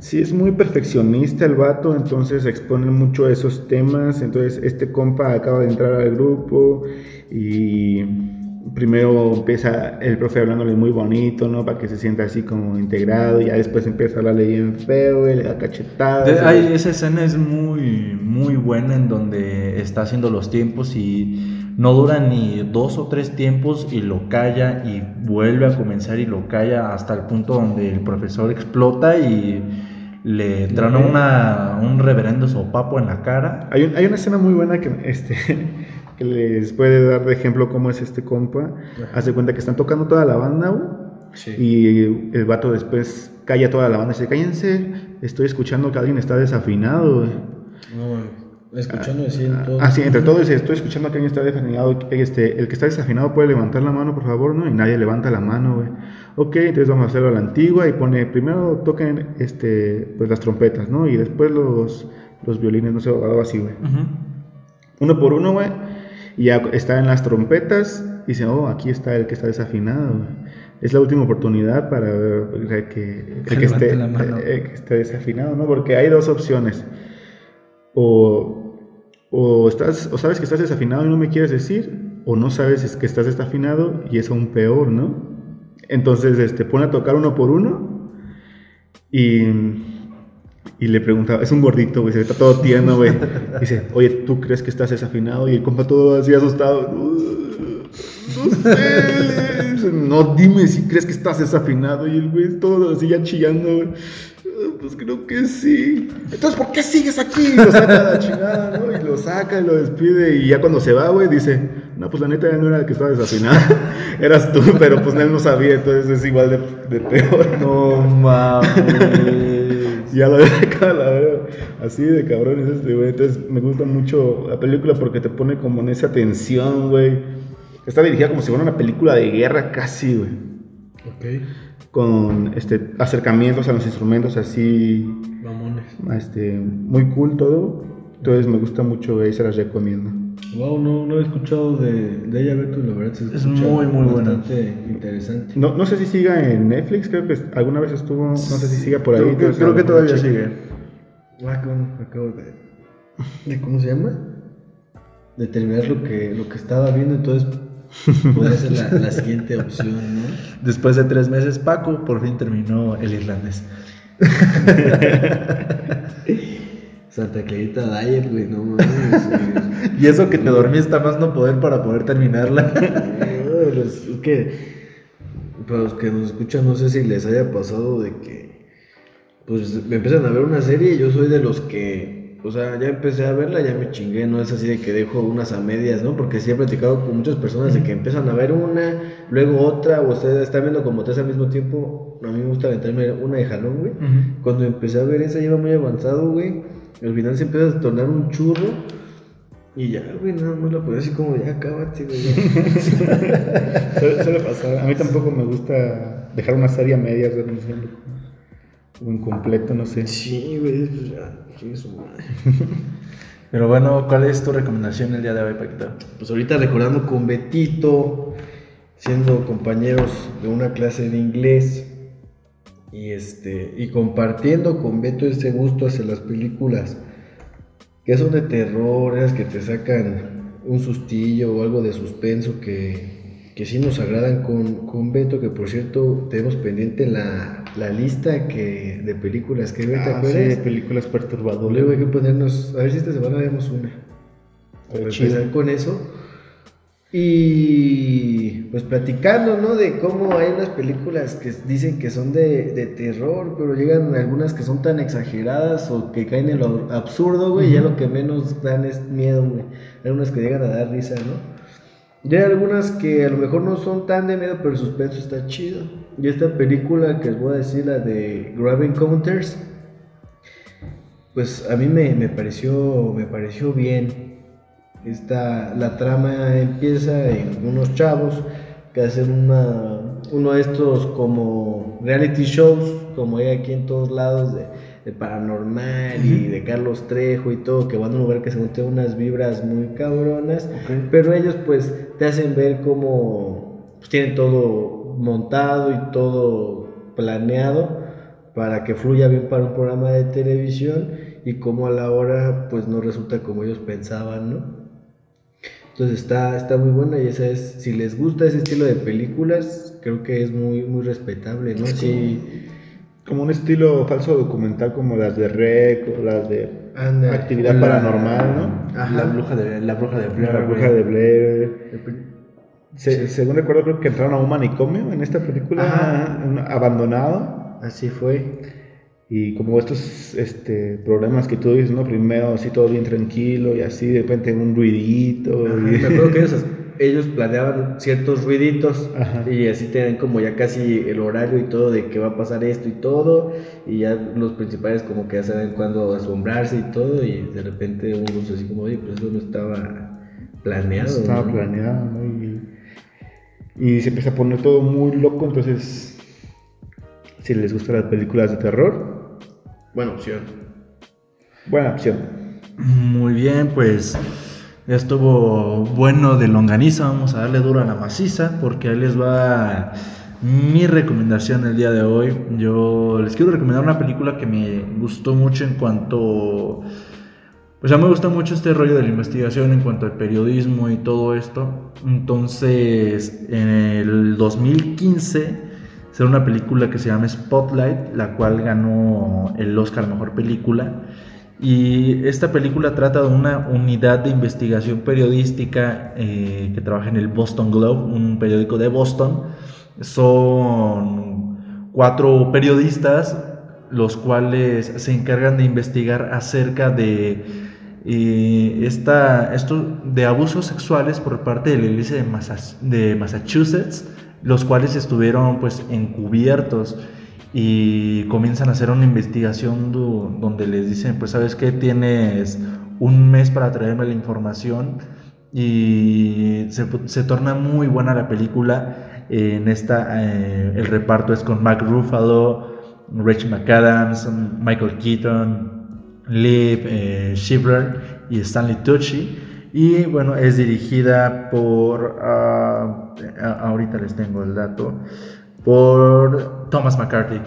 Speaker 2: Sí, es muy perfeccionista el vato, entonces expone mucho esos temas. Entonces, este compa acaba de entrar al grupo y primero empieza el profe hablándole muy bonito, ¿no? Para que se sienta así como integrado, y ya después empieza a hablarle bien feo, y le da cachetadas.
Speaker 1: Hay- esa escena es muy, muy buena en donde está haciendo los tiempos y no dura ni dos o tres tiempos y lo calla y vuelve a comenzar y lo calla hasta el punto donde el profesor explota y le trana una, un reverendo sopapo en la cara.
Speaker 2: Hay, un- hay una escena muy buena que, este, que les puede dar de ejemplo cómo es este compa. Hace cuenta que están tocando toda la banda, güey.
Speaker 3: Sí.
Speaker 2: Y el vato después calla toda la banda y dice, cállense, estoy escuchando que alguien está desafinado.
Speaker 3: No. Escuchando decir todo.
Speaker 2: Ah, sí, entre todos estoy escuchando que alguien está desafinado. Este, el que está desafinado puede levantar la mano, por favor, ¿no? Y nadie levanta la mano, güey. Ok, entonces vamos a hacerlo a la antigua y pone, primero toquen este, pues las trompetas, ¿no? Y después los, los violines, no sé, algo así, güey.
Speaker 1: Ujú.
Speaker 2: Uno por uno, güey. Y ya está en las trompetas. Y dice, oh, aquí está el que está desafinado, güey. Es la última oportunidad para ver que,
Speaker 1: Que
Speaker 2: que, esté,
Speaker 1: levante la mano.
Speaker 2: eh, que esté desafinado, ¿no? Porque hay dos opciones. O, o, estás, o sabes que estás desafinado y no me quieres decir, o no sabes es que estás desafinado y es aún peor, ¿no? Entonces, este, pone a tocar uno por uno y, y le pregunta, es un gordito, güey, se está todo tierno, güey. Dice, oye, ¿tú crees que estás desafinado? Y el compa todo así asustado. No sé. No, dime si crees que estás desafinado. Y el güey todo así ya chillando, güey. "Ah, Pues creo que sí. Entonces, ¿por qué sigues aquí? Y lo saca la chingada, ¿no? Y lo saca y lo despide. Y ya cuando se va, güey, dice, no, pues la neta ya no era el que estaba desafinado. Eras tú, pero pues él no sabía. Entonces es igual de, de peor.
Speaker 1: No mames.
Speaker 2: Ya lo deja la verdad. Así de cabrón es este, güey. Entonces me gusta mucho la película porque te pone como en esa tensión, güey. Está dirigida como si fuera una película de guerra casi, güey.
Speaker 3: Ok.
Speaker 2: Con este, acercamientos a los instrumentos así,
Speaker 3: Mamones.
Speaker 2: este, muy cool todo. Entonces me gusta mucho, güey, se las recomiendo.
Speaker 3: Wow, no, no he escuchado de, de ella, Beto, la verdad
Speaker 1: Es
Speaker 3: escucha
Speaker 1: muy, muy buena.
Speaker 3: bastante interesante.
Speaker 2: No, no sé si siga en Netflix, creo que alguna vez estuvo, no sé si siga por ahí.
Speaker 1: Creo que, creo todavía
Speaker 2: cheque.
Speaker 1: sigue.
Speaker 3: Ah, qué bueno, acabo de, de- ¿Cómo se llama? De terminar lo que, lo que estaba viendo, entonces podría ser la, la siguiente opción, ¿no?
Speaker 1: Después de tres meses, Paco por fin terminó el irlandés.
Speaker 3: Santa Clarita Dyer, güey, no mames.
Speaker 1: Y eso que te dormiste a más no poder para poder terminarla.
Speaker 3: Los- es que para los que nos escuchan, no sé si les haya pasado de que pues me empiezan a ver una serie y yo soy de los que, o sea, ya empecé a verla, ya me chingué, no es así de que dejo unas a medias, ¿no? Porque sí he platicado con muchas personas de que empiezan a ver una, luego otra, o ustedes están viendo como tres al mismo tiempo. A mí me gusta aventarme una de jalón, güey. Cuando empecé a ver esa, iba muy avanzado, güey. Al final se empieza a tornar un churro. Y ya, güey, nada más la podía así como, ya, acábate, güey.
Speaker 2: Suele, pasar. A mí tampoco me gusta dejar una serie a medias atención. O incompleto, no sé.
Speaker 3: Sí, güey, pues ya, madre.
Speaker 1: Pero bueno, ¿cuál es tu recomendación el día de hoy, Paquito?
Speaker 3: Pues ahorita recordando con Betito, siendo compañeros de una clase de inglés y este y compartiendo con Beto ese gusto hacia las películas que son de terror, esas que te sacan un sustillo o algo de suspenso que, que sí nos agradan con, con Beto, que por cierto tenemos pendiente la, la lista que, de películas que ve, ¿te
Speaker 2: Ah, sí,
Speaker 3: acuerdas?
Speaker 2: películas perturbadoras.
Speaker 3: Luego hay que ponernos, a ver si esta semana vemos una. Para empezar con eso. Y pues platicando, ¿no? De cómo hay unas películas que dicen que son de, de terror, pero llegan algunas que son tan exageradas o que caen en lo absurdo, güey, y ya lo que menos dan es miedo, güey. Hay unas que llegan a dar risa, ¿no? Y hay algunas que a lo mejor no son tan de miedo, pero el suspenso está chido. Y esta película que les voy a decir, la de Grave Encounters, pues a mí me, me pareció me pareció bien esta la trama empieza en unos chavos que hacen una uno de estos como reality shows como hay aquí en todos lados de, de paranormal y de Carlos Trejo y todo que van a un lugar que se tiene unas vibras muy cabronas pero ellos pues te hacen ver cómo pues, tienen todo montado y todo planeado para que fluya bien para un programa de televisión y como a la hora pues no resulta como ellos pensaban, ¿no? Entonces está, está muy buena y esa es, si les gusta ese estilo de películas, creo que es muy, muy respetable, ¿no? Sí,
Speaker 2: Como un estilo falso documental como las de Rec o las de
Speaker 3: Anda,
Speaker 2: Actividad
Speaker 3: la-
Speaker 2: Paranormal, ¿no?
Speaker 3: Ajá.
Speaker 1: La bruja de, la bruja de Blair,
Speaker 2: La bruja de Blair. Se- Según recuerdo, creo que entraron a un manicomio en esta película,
Speaker 3: Ajá.
Speaker 2: abandonado.
Speaker 3: Así fue.
Speaker 2: Y como estos este, problemas que tú dices, ¿no? Primero así todo bien tranquilo y así de repente un ruidito.
Speaker 3: Ajá,
Speaker 2: y-
Speaker 3: Me acuerdo que ellos, ellos planeaban ciertos ruiditos
Speaker 2: Ajá.
Speaker 3: y así tenían como ya casi el horario y todo de que va a pasar esto y todo y ya los principales como que ya saben cuándo asombrarse y todo y de repente uno dice así como, oye, pues eso no estaba planeado.
Speaker 2: Estaba
Speaker 3: ¿no?".
Speaker 2: planeado, ¿no? Y, y se empieza a poner todo muy loco, entonces, si les gustan las películas de terror,
Speaker 3: Buena opción.
Speaker 2: buena opción.
Speaker 1: Muy bien, pues estuvo bueno de longaniza. Vamos a darle duro a la maciza porque ahí les va mi recomendación el día de hoy. Yo les quiero recomendar una película que me gustó mucho en cuanto... Pues ya me gusta mucho este rollo de la investigación en cuanto al periodismo y todo esto. Entonces, en el 2015 será una película que se llama Spotlight, la cual ganó el Oscar a Mejor Película. Y esta película trata de una unidad de investigación periodística eh, que trabaja en el Boston Globe, un periódico de Boston. Son cuatro periodistas los cuales se encargan de investigar acerca de eh, esta, de abusos sexuales por parte de la iglesia de Massachusetts, los cuales estuvieron pues encubiertos y comienzan a hacer una investigación do- donde les dicen, pues sabes que tienes un mes para traerme la información y se, se torna muy buena la película. En esta, eh, el reparto es con Mark Ruffalo, Rachel McAdams, Michael Keaton, Liv eh, y Stanley Tucci. Y bueno, es dirigida por, ah, a- ahorita les tengo el dato, por Thomas McCarthy.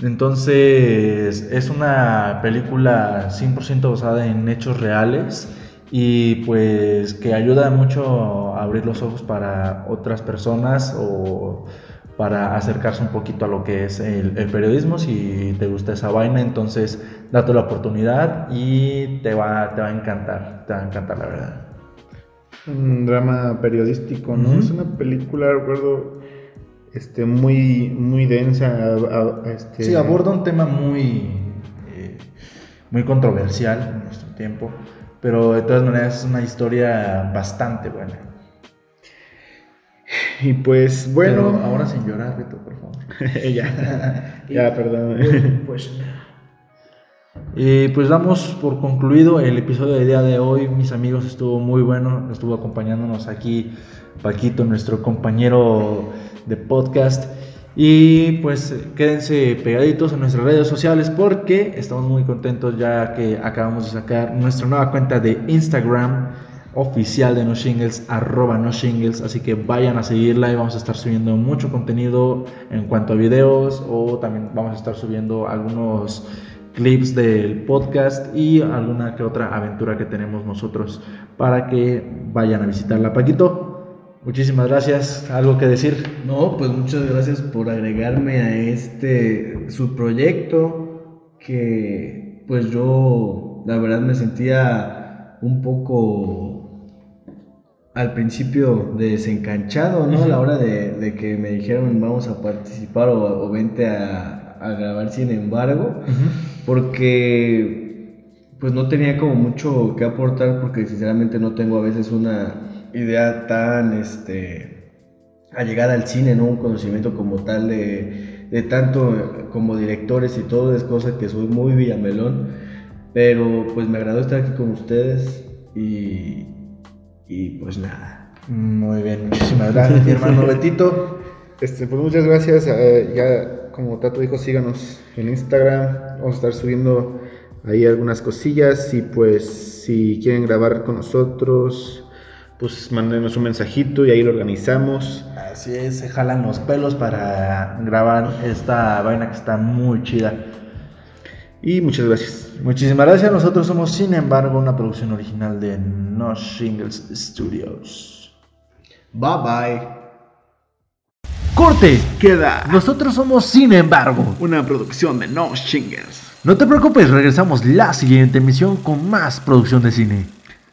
Speaker 1: Entonces, es una película 100% basada en hechos reales y pues que ayuda mucho a abrir los ojos para otras personas o para acercarse un poquito a lo que es el, el periodismo. Si te gusta esa vaina, entonces date la oportunidad y te va, te va a encantar, te va a encantar la verdad.
Speaker 2: Un drama periodístico, ¿no? Es una película, recuerdo, este, muy, muy densa. a- a- este,
Speaker 1: Sí, aborda un tema muy, eh, muy controversial en nuestro tiempo, pero de todas maneras es una historia bastante buena.
Speaker 2: Y pues, bueno,
Speaker 1: Pero ahora sin llorar, Beto, por favor.
Speaker 2: ya, ya, perdón.
Speaker 1: Pues. Y pues damos por concluido el episodio del día de hoy, mis amigos, estuvo muy bueno, estuvo acompañándonos aquí Paquito, nuestro compañero de podcast. Y pues quédense pegaditos en nuestras redes sociales porque estamos muy contentos ya que acabamos de sacar nuestra nueva cuenta de Instagram oficial de No Shingles, No Shingles, así que vayan a seguirla y vamos a estar subiendo mucho contenido en cuanto a videos o también vamos a estar subiendo algunos clips del podcast y alguna que otra aventura que tenemos nosotros para que vayan a visitarla. Paquito, muchísimas gracias. ¿Algo que decir?
Speaker 3: No, pues muchas gracias por agregarme a este su proyecto que pues yo la verdad me sentía un poco al principio desencanchado, ¿no? A la hora de, de que me dijeron vamos a participar o, o vente a, a grabar sin embargo, porque pues no tenía como mucho que aportar porque sinceramente no tengo a veces una idea tan este allegada al cine, ¿no? Un conocimiento como tal de, de tanto como directores y todo, es cosa que soy muy villamelón, pero pues me agradó estar aquí con ustedes y, y pues nada.
Speaker 1: Muy bien, muchísimas gracias, mi hermano Betito.
Speaker 2: Este, pues muchas gracias. eh, ya, como Tato dijo, síganos en Instagram. Vamos a estar subiendo ahí algunas cosillas. Y pues, si quieren grabar con nosotros, pues mándenos un mensajito y ahí lo organizamos.
Speaker 1: Así es, se jalan los pelos para grabar esta vaina que está muy chida.
Speaker 2: Y muchas gracias.
Speaker 1: Muchísimas gracias. Nosotros somos, sin embargo, una producción original de No Shingles Studios.
Speaker 3: Bye bye.
Speaker 1: Corte.
Speaker 2: Queda
Speaker 1: Nosotros somos, sin embargo.
Speaker 2: una producción de No Shingles.
Speaker 1: No te preocupes, regresamos la siguiente emisión con más producción de cine.